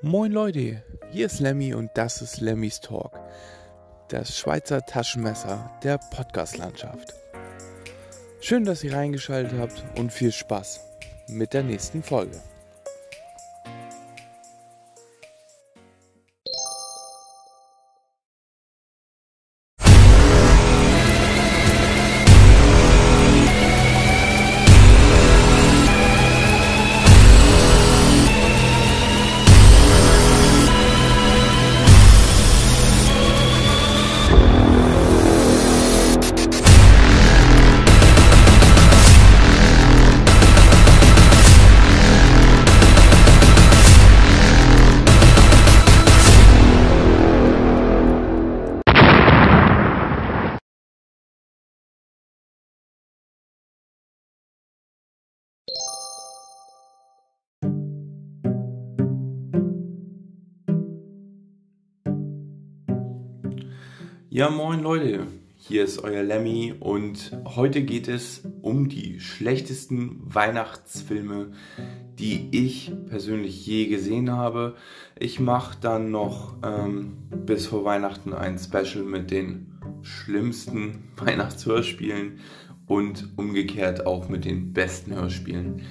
Moin Leute, hier ist Lemmy und das ist Lemmys Talk, das Schweizer Taschenmesser der Podcast-Landschaft. Schön, dass ihr reingeschaltet habt und viel Spaß mit der nächsten Folge. Ja, moin Leute, hier ist euer Lemmy und heute geht es um die schlechtesten Weihnachtsfilme, die ich persönlich je gesehen habe. Ich mache dann noch ähm, bis vor Weihnachten ein Special mit den schlimmsten Weihnachtshörspielen und umgekehrt auch mit den besten Hörspielen.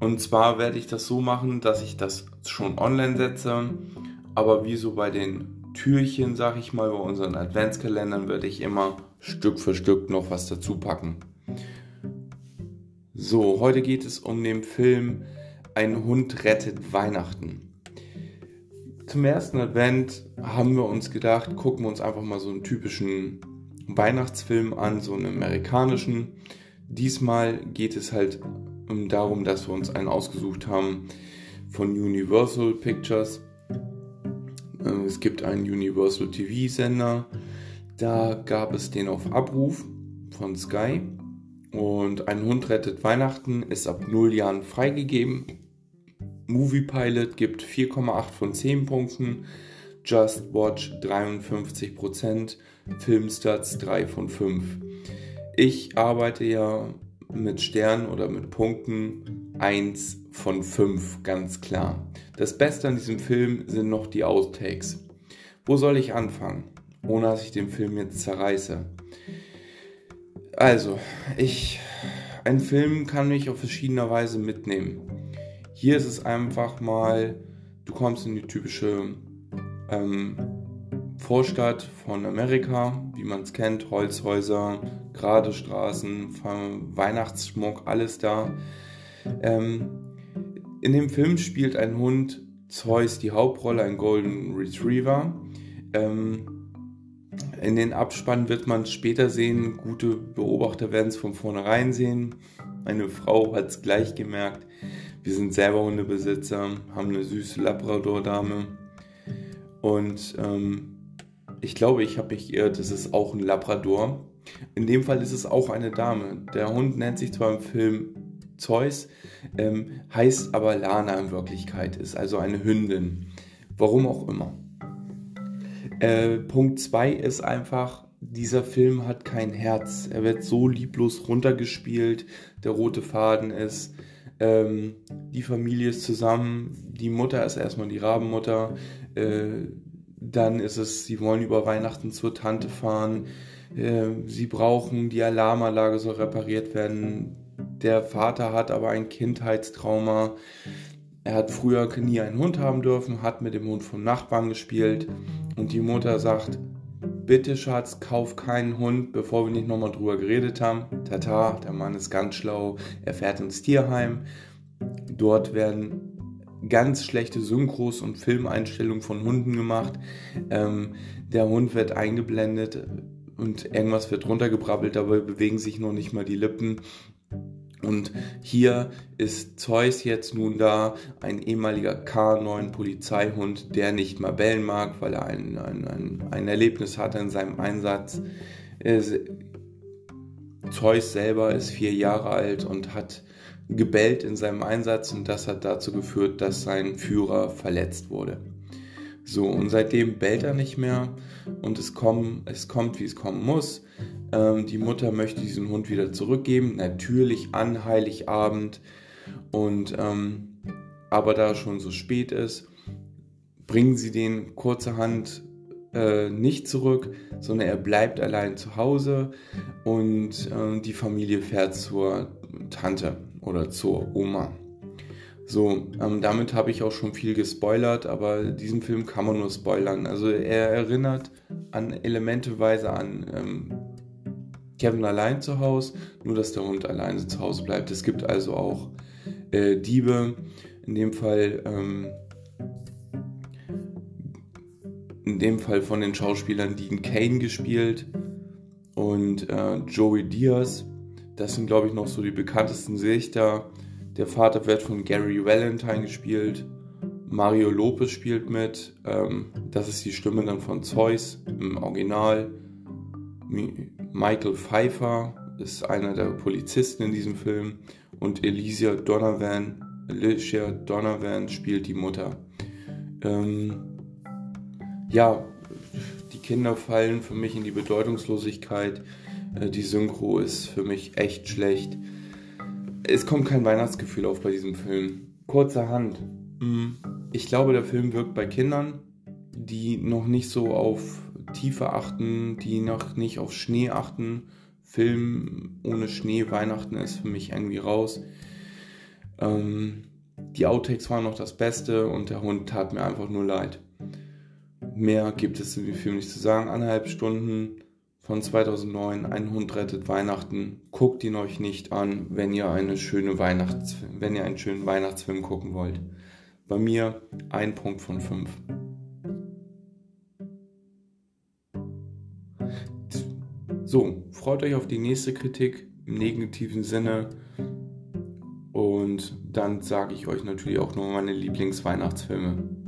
Und zwar werde ich das so machen, dass ich das schon online setze, aber wie so bei den Türchen, sag ich mal, bei unseren Adventskalendern werde ich immer Stück für Stück noch was dazu packen. So, heute geht es um den Film Ein Hund rettet Weihnachten. Zum ersten Advent haben wir uns gedacht, gucken wir uns einfach mal so einen typischen Weihnachtsfilm an, so einen amerikanischen. Diesmal geht es halt darum, dass wir uns einen ausgesucht haben von Universal Pictures es gibt einen Universal TV-Sender, da gab es den auf Abruf von Sky. Und ein Hund rettet Weihnachten ist ab 0 Jahren freigegeben. Movie Pilot gibt 4,8 von 10 Punkten. Just Watch 53%. Filmstats 3 von 5. Ich arbeite ja mit Sternen oder mit Punkten 1 von 5, ganz klar. Das Beste an diesem Film sind noch die Outtakes. Wo soll ich anfangen, ohne dass ich den Film jetzt zerreiße? Also, ich. Ein Film kann mich auf verschiedene Weise mitnehmen. Hier ist es einfach mal, du kommst in die typische ähm, Vorstadt von Amerika, wie man es kennt, Holzhäuser, gerade Straßen, Weihnachtsschmuck, alles da. Ähm, in dem Film spielt ein Hund Zeus die Hauptrolle, ein Golden Retriever. Ähm, in den Abspann wird man später sehen, gute Beobachter werden es von vornherein sehen. Meine Frau hat es gleich gemerkt. Wir sind selber Hundebesitzer, haben eine süße Labrador-Dame. Und ähm, ich glaube, ich habe mich geirrt, es ist auch ein Labrador. In dem Fall ist es auch eine Dame. Der Hund nennt sich zwar im Film Zeus, ähm, heißt aber Lana in Wirklichkeit, ist also eine Hündin. Warum auch immer. Äh, Punkt 2 ist einfach, dieser Film hat kein Herz. Er wird so lieblos runtergespielt. Der rote Faden ist, ähm, die Familie ist zusammen. Die Mutter ist erstmal die Rabenmutter. Äh, dann ist es, sie wollen über Weihnachten zur Tante fahren. Äh, sie brauchen, die Alarmanlage soll repariert werden. Der Vater hat aber ein Kindheitstrauma. Er hat früher nie einen Hund haben dürfen, hat mit dem Hund vom Nachbarn gespielt und die Mutter sagt, bitte Schatz, kauf keinen Hund, bevor wir nicht nochmal drüber geredet haben. Tata, der Mann ist ganz schlau, er fährt ins Tierheim. Dort werden ganz schlechte Synchros und Filmeinstellungen von Hunden gemacht. Ähm, der Hund wird eingeblendet und irgendwas wird runtergebrabbelt, dabei bewegen sich noch nicht mal die Lippen. Und hier ist Zeus jetzt nun da, ein ehemaliger K9 Polizeihund, der nicht mal bellen mag, weil er ein, ein, ein, ein Erlebnis hatte in seinem Einsatz. Zeus selber ist vier Jahre alt und hat gebellt in seinem Einsatz und das hat dazu geführt, dass sein Führer verletzt wurde. So, und seitdem bellt er nicht mehr und es, komm, es kommt, wie es kommen muss. Ähm, die Mutter möchte diesen Hund wieder zurückgeben, natürlich an Heiligabend. Und ähm, aber da schon so spät ist, bringen sie den kurzerhand äh, nicht zurück, sondern er bleibt allein zu Hause und äh, die Familie fährt zur Tante oder zur Oma. So, ähm, damit habe ich auch schon viel gespoilert, aber diesen Film kann man nur spoilern. Also er erinnert an elementeweise an ähm, Kevin allein zu Hause, nur dass der Hund alleine zu Hause bleibt. Es gibt also auch äh, Diebe, in dem Fall ähm, in dem Fall von den Schauspielern Dean Kane gespielt und äh, Joey Diaz. Das sind, glaube ich, noch so die bekanntesten Gesichter. Der Vater wird von Gary Valentine gespielt. Mario Lopez spielt mit. Ähm, das ist die Stimme dann von Zeus im Original. Michael Pfeiffer ist einer der Polizisten in diesem Film. Und Alicia Donovan, Alicia Donovan spielt die Mutter. Ähm, ja, die Kinder fallen für mich in die Bedeutungslosigkeit. Äh, die Synchro ist für mich echt schlecht. Es kommt kein Weihnachtsgefühl auf bei diesem Film. Kurzerhand. Mm, ich glaube, der Film wirkt bei Kindern, die noch nicht so auf Tiefe achten, die noch nicht auf Schnee achten. Film ohne Schnee, Weihnachten ist für mich irgendwie raus. Ähm, die Outtakes waren noch das Beste und der Hund tat mir einfach nur leid. Mehr gibt es in dem Film nicht zu sagen. Eineinhalb Stunden von 2009, Ein Hund rettet Weihnachten. Guckt ihn euch nicht an, wenn ihr eine schöne Weihnachts wenn ihr einen schönen Weihnachtsfilm gucken wollt. Bei mir ein Punkt von fünf. So, freut euch auf die nächste Kritik im negativen Sinne. Und dann sage ich euch natürlich auch noch meine Lieblingsweihnachtsfilme.